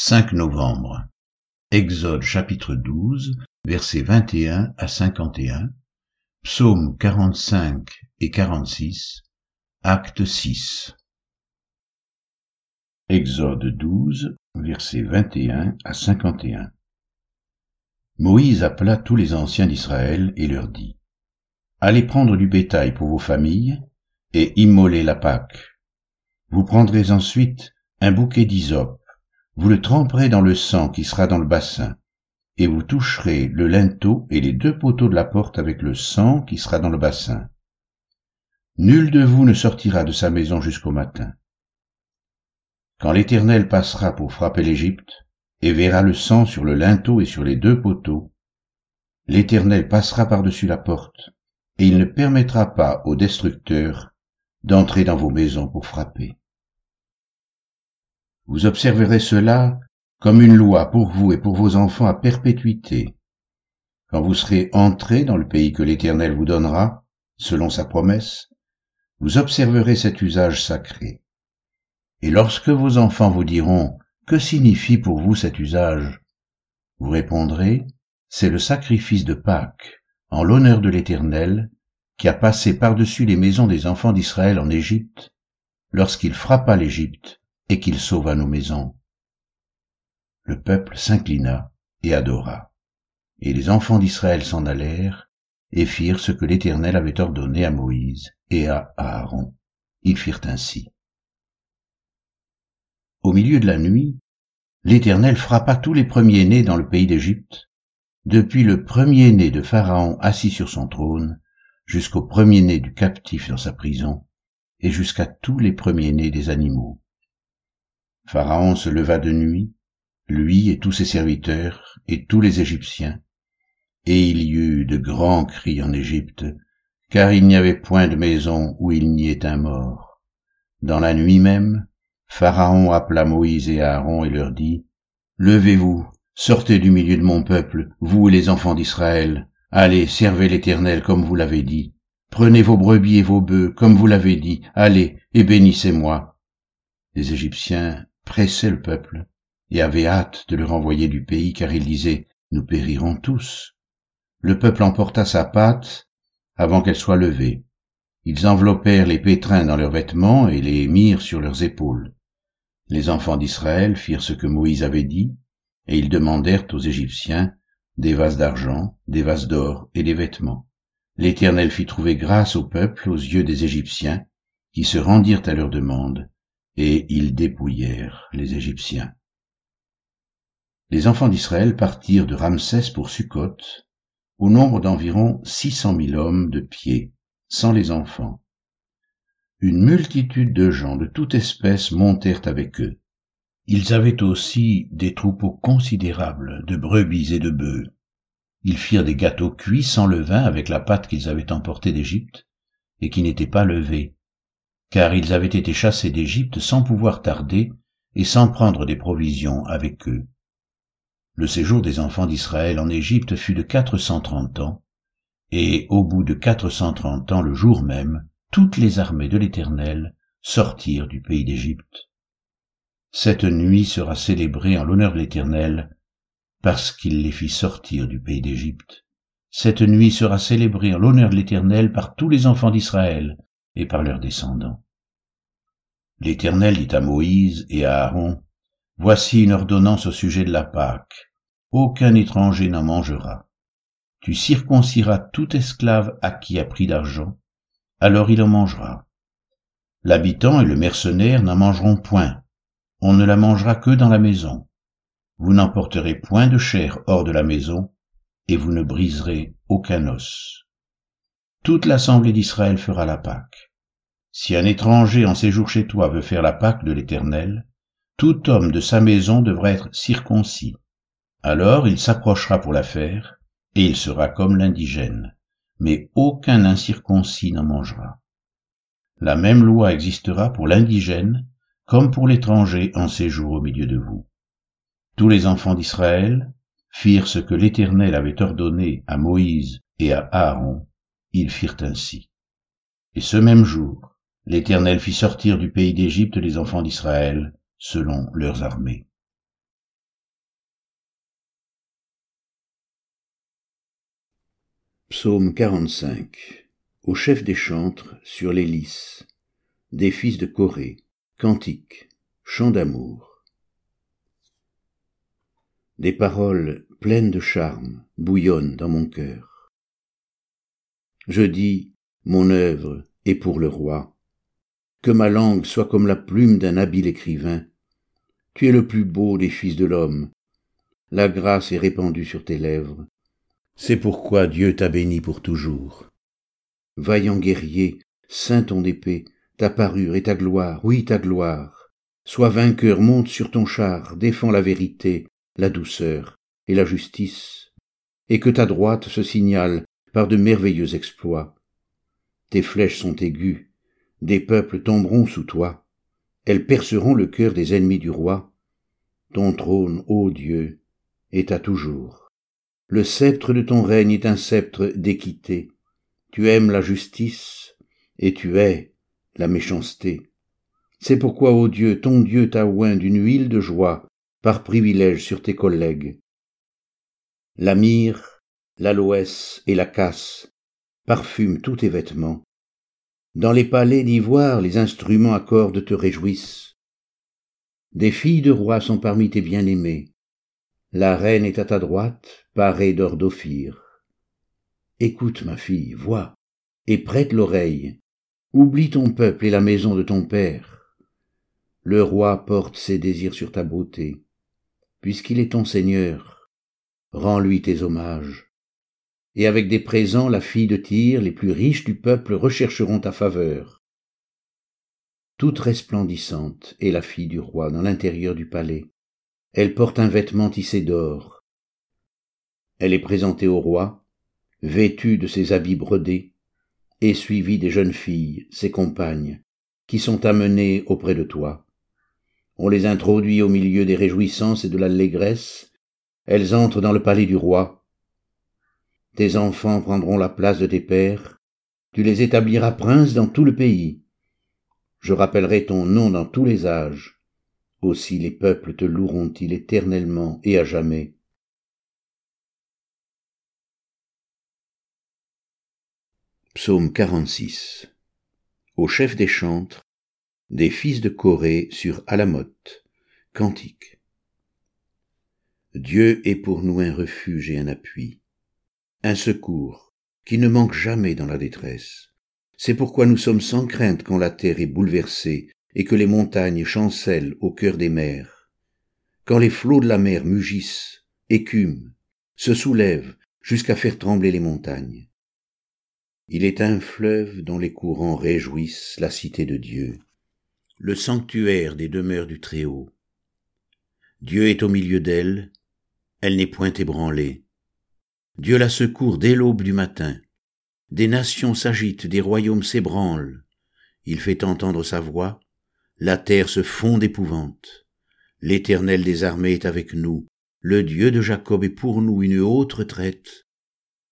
5 novembre. Exode chapitre 12, versets 21 à 51, psaumes 45 et 46, acte 6. Exode 12, versets 21 à 51. Moïse appela tous les anciens d'Israël et leur dit, Allez prendre du bétail pour vos familles et immoler la Pâque. Vous prendrez ensuite un bouquet d'hysope vous le tremperez dans le sang qui sera dans le bassin, et vous toucherez le linteau et les deux poteaux de la porte avec le sang qui sera dans le bassin. Nul de vous ne sortira de sa maison jusqu'au matin. Quand l'Éternel passera pour frapper l'Égypte, et verra le sang sur le linteau et sur les deux poteaux, l'Éternel passera par-dessus la porte, et il ne permettra pas aux destructeurs d'entrer dans vos maisons pour frapper. Vous observerez cela comme une loi pour vous et pour vos enfants à perpétuité. Quand vous serez entrés dans le pays que l'Éternel vous donnera, selon sa promesse, vous observerez cet usage sacré. Et lorsque vos enfants vous diront Que signifie pour vous cet usage? Vous répondrez C'est le sacrifice de Pâques, en l'honneur de l'Éternel, qui a passé par-dessus les maisons des enfants d'Israël en Égypte, lorsqu'il frappa l'Égypte et qu'il sauva nos maisons. Le peuple s'inclina et adora. Et les enfants d'Israël s'en allèrent et firent ce que l'Éternel avait ordonné à Moïse et à Aaron. Ils firent ainsi. Au milieu de la nuit, l'Éternel frappa tous les premiers-nés dans le pays d'Égypte, depuis le premier-né de Pharaon assis sur son trône, jusqu'au premier-né du captif dans sa prison, et jusqu'à tous les premiers-nés des animaux. Pharaon se leva de nuit, lui et tous ses serviteurs, et tous les Égyptiens, et il y eut de grands cris en Égypte, car il n'y avait point de maison où il n'y ait un mort. Dans la nuit même, Pharaon appela Moïse et Aaron et leur dit, Levez-vous, sortez du milieu de mon peuple, vous et les enfants d'Israël, allez, servez l'Éternel comme vous l'avez dit, prenez vos brebis et vos bœufs comme vous l'avez dit, allez, et bénissez-moi. Les Égyptiens pressait le peuple et avait hâte de le renvoyer du pays car il disait Nous périrons tous. Le peuple emporta sa pâte avant qu'elle soit levée. Ils enveloppèrent les pétrins dans leurs vêtements et les mirent sur leurs épaules. Les enfants d'Israël firent ce que Moïse avait dit, et ils demandèrent aux Égyptiens des vases d'argent, des vases d'or et des vêtements. L'Éternel fit trouver grâce au peuple aux yeux des Égyptiens, qui se rendirent à leur demande, et ils dépouillèrent les Égyptiens. Les enfants d'Israël partirent de Ramsès pour Sukkot, au nombre d'environ six cent mille hommes de pied, sans les enfants. Une multitude de gens de toute espèce montèrent avec eux. Ils avaient aussi des troupeaux considérables de brebis et de bœufs. Ils firent des gâteaux cuits sans levain avec la pâte qu'ils avaient emportée d'Égypte et qui n'était pas levée, car ils avaient été chassés d'Égypte sans pouvoir tarder et sans prendre des provisions avec eux. Le séjour des enfants d'Israël en Égypte fut de quatre cent trente ans, et au bout de quatre cent trente ans le jour même, toutes les armées de l'Éternel sortirent du pays d'Égypte. Cette nuit sera célébrée en l'honneur de l'Éternel, parce qu'il les fit sortir du pays d'Égypte. Cette nuit sera célébrée en l'honneur de l'Éternel par tous les enfants d'Israël, et par leurs descendants. L'Éternel dit à Moïse et à Aaron, Voici une ordonnance au sujet de la Pâque. Aucun étranger n'en mangera. Tu circonciras tout esclave à qui a pris d'argent, alors il en mangera. L'habitant et le mercenaire n'en mangeront point. On ne la mangera que dans la maison. Vous n'emporterez point de chair hors de la maison, et vous ne briserez aucun os. Toute l'assemblée d'Israël fera la Pâque. Si un étranger en séjour chez toi veut faire la Pâque de l'Éternel, tout homme de sa maison devra être circoncis. Alors il s'approchera pour la faire, et il sera comme l'indigène, mais aucun incirconcis n'en mangera. La même loi existera pour l'indigène comme pour l'étranger en séjour au milieu de vous. Tous les enfants d'Israël firent ce que l'Éternel avait ordonné à Moïse et à Aaron, ils firent ainsi. Et ce même jour, L'Éternel fit sortir du pays d'Égypte les enfants d'Israël, selon leurs armées. Psaume 45 Au chef des chantres sur les lys, des fils de Corée, cantiques, chants d'amour. Des paroles pleines de charme bouillonnent dans mon cœur. Je dis, mon œuvre est pour le roi, que ma langue soit comme la plume d'un habile écrivain. Tu es le plus beau des fils de l'homme, la grâce est répandue sur tes lèvres. C'est pourquoi Dieu t'a béni pour toujours. Vaillant guerrier, saint ton épée, ta parure et ta gloire, oui ta gloire. Sois vainqueur, monte sur ton char, défends la vérité, la douceur et la justice, et que ta droite se signale par de merveilleux exploits. Tes flèches sont aiguës, des peuples tomberont sous toi, elles perceront le cœur des ennemis du roi. Ton trône, ô Dieu, est à toujours. Le sceptre de ton règne est un sceptre d'équité. Tu aimes la justice et tu hais la méchanceté. C'est pourquoi, ô Dieu, ton Dieu t'a oint d'une huile de joie par privilège sur tes collègues. La myrrhe, l'aloès et la casse parfument tous tes vêtements. Dans les palais d'ivoire, les instruments à cordes te réjouissent. Des filles de rois sont parmi tes bien-aimés. La reine est à ta droite, parée d'or d'Ophir. Écoute, ma fille, vois, et prête l'oreille. Oublie ton peuple et la maison de ton père. Le roi porte ses désirs sur ta beauté. Puisqu'il est ton Seigneur, rends-lui tes hommages et avec des présents la fille de Tyr, les plus riches du peuple rechercheront ta faveur. Toute resplendissante est la fille du roi dans l'intérieur du palais. Elle porte un vêtement tissé d'or. Elle est présentée au roi, vêtue de ses habits brodés, et suivie des jeunes filles, ses compagnes, qui sont amenées auprès de toi. On les introduit au milieu des réjouissances et de l'allégresse, elles entrent dans le palais du roi, tes enfants prendront la place de tes pères, tu les établiras princes dans tout le pays. Je rappellerai ton nom dans tous les âges. Aussi les peuples te loueront-ils éternellement et à jamais. Psaume 46 Au chef des chantres, des fils de Corée sur Alamoth, cantique. Dieu est pour nous un refuge et un appui un secours qui ne manque jamais dans la détresse. C'est pourquoi nous sommes sans crainte quand la terre est bouleversée et que les montagnes chancellent au cœur des mers. Quand les flots de la mer mugissent, écument, se soulèvent jusqu'à faire trembler les montagnes. Il est un fleuve dont les courants réjouissent la cité de Dieu, le sanctuaire des demeures du Très-Haut. Dieu est au milieu d'elle, elle n'est point ébranlée. Dieu la secourt dès l'aube du matin. Des nations s'agitent, des royaumes s'ébranlent. Il fait entendre sa voix, la terre se fond d'épouvante. L'Éternel des armées est avec nous, le Dieu de Jacob est pour nous une haute retraite.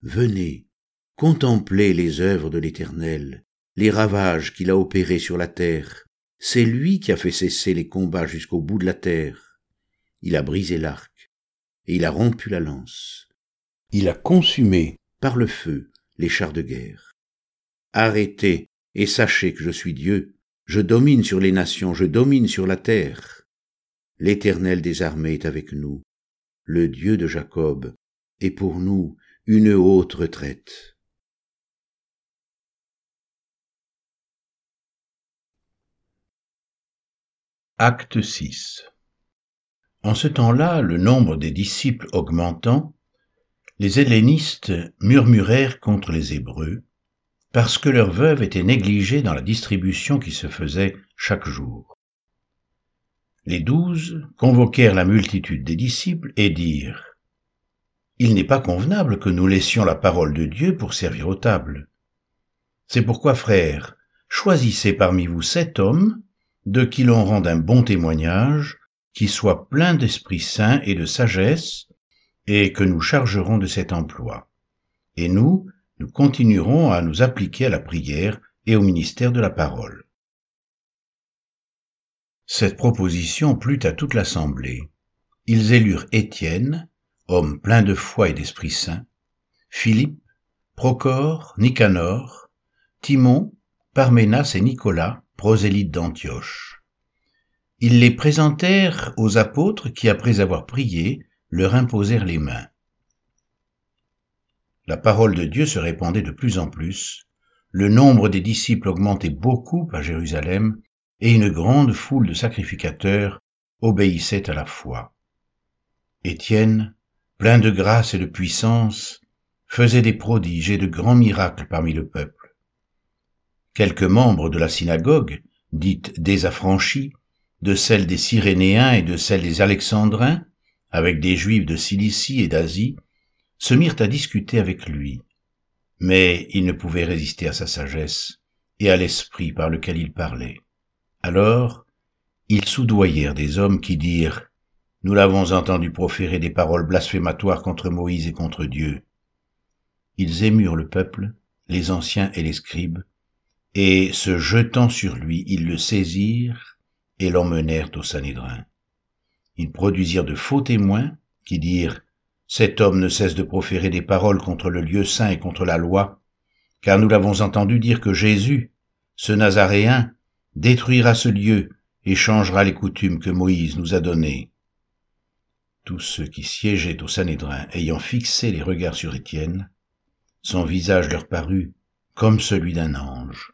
Venez, contemplez les œuvres de l'Éternel, les ravages qu'il a opérés sur la terre. C'est lui qui a fait cesser les combats jusqu'au bout de la terre. Il a brisé l'arc, et il a rompu la lance il a consumé par le feu les chars de guerre. Arrêtez et sachez que je suis Dieu, je domine sur les nations, je domine sur la terre. L'Éternel des armées est avec nous, le Dieu de Jacob est pour nous une haute retraite. Acte 6 En ce temps-là, le nombre des disciples augmentant, les hellénistes murmurèrent contre les Hébreux, parce que leurs veuves étaient négligées dans la distribution qui se faisait chaque jour. Les douze convoquèrent la multitude des disciples et dirent Il n'est pas convenable que nous laissions la parole de Dieu pour servir aux tables. C'est pourquoi, frères, choisissez parmi vous sept hommes, de qui l'on rende un bon témoignage, qui soient pleins d'Esprit Saint et de sagesse, et que nous chargerons de cet emploi. Et nous, nous continuerons à nous appliquer à la prière et au ministère de la parole. Cette proposition plut à toute l'assemblée. Ils élurent Étienne, homme plein de foi et d'Esprit Saint, Philippe, Procore, Nicanor, Timon, Parménas et Nicolas, prosélytes d'Antioche. Ils les présentèrent aux apôtres qui, après avoir prié, leur imposèrent les mains. La parole de Dieu se répandait de plus en plus, le nombre des disciples augmentait beaucoup à Jérusalem, et une grande foule de sacrificateurs obéissait à la foi. Étienne, plein de grâce et de puissance, faisait des prodiges et de grands miracles parmi le peuple. Quelques membres de la synagogue, dite désaffranchie, de celle des Cyrénéens et de celle des Alexandrins, avec des Juifs de Cilicie et d'Asie, se mirent à discuter avec lui. Mais ils ne pouvaient résister à sa sagesse et à l'esprit par lequel il parlait. Alors, ils soudoyèrent des hommes qui dirent Nous l'avons entendu proférer des paroles blasphématoires contre Moïse et contre Dieu. Ils émurent le peuple, les anciens et les scribes, et, se jetant sur lui, ils le saisirent et l'emmenèrent au Sanhédrin. Ils produisirent de faux témoins qui dirent Cet homme ne cesse de proférer des paroles contre le lieu saint et contre la loi, car nous l'avons entendu dire que Jésus, ce Nazaréen, détruira ce lieu et changera les coutumes que Moïse nous a données. Tous ceux qui siégeaient au Sanhédrin ayant fixé les regards sur Étienne, son visage leur parut comme celui d'un ange.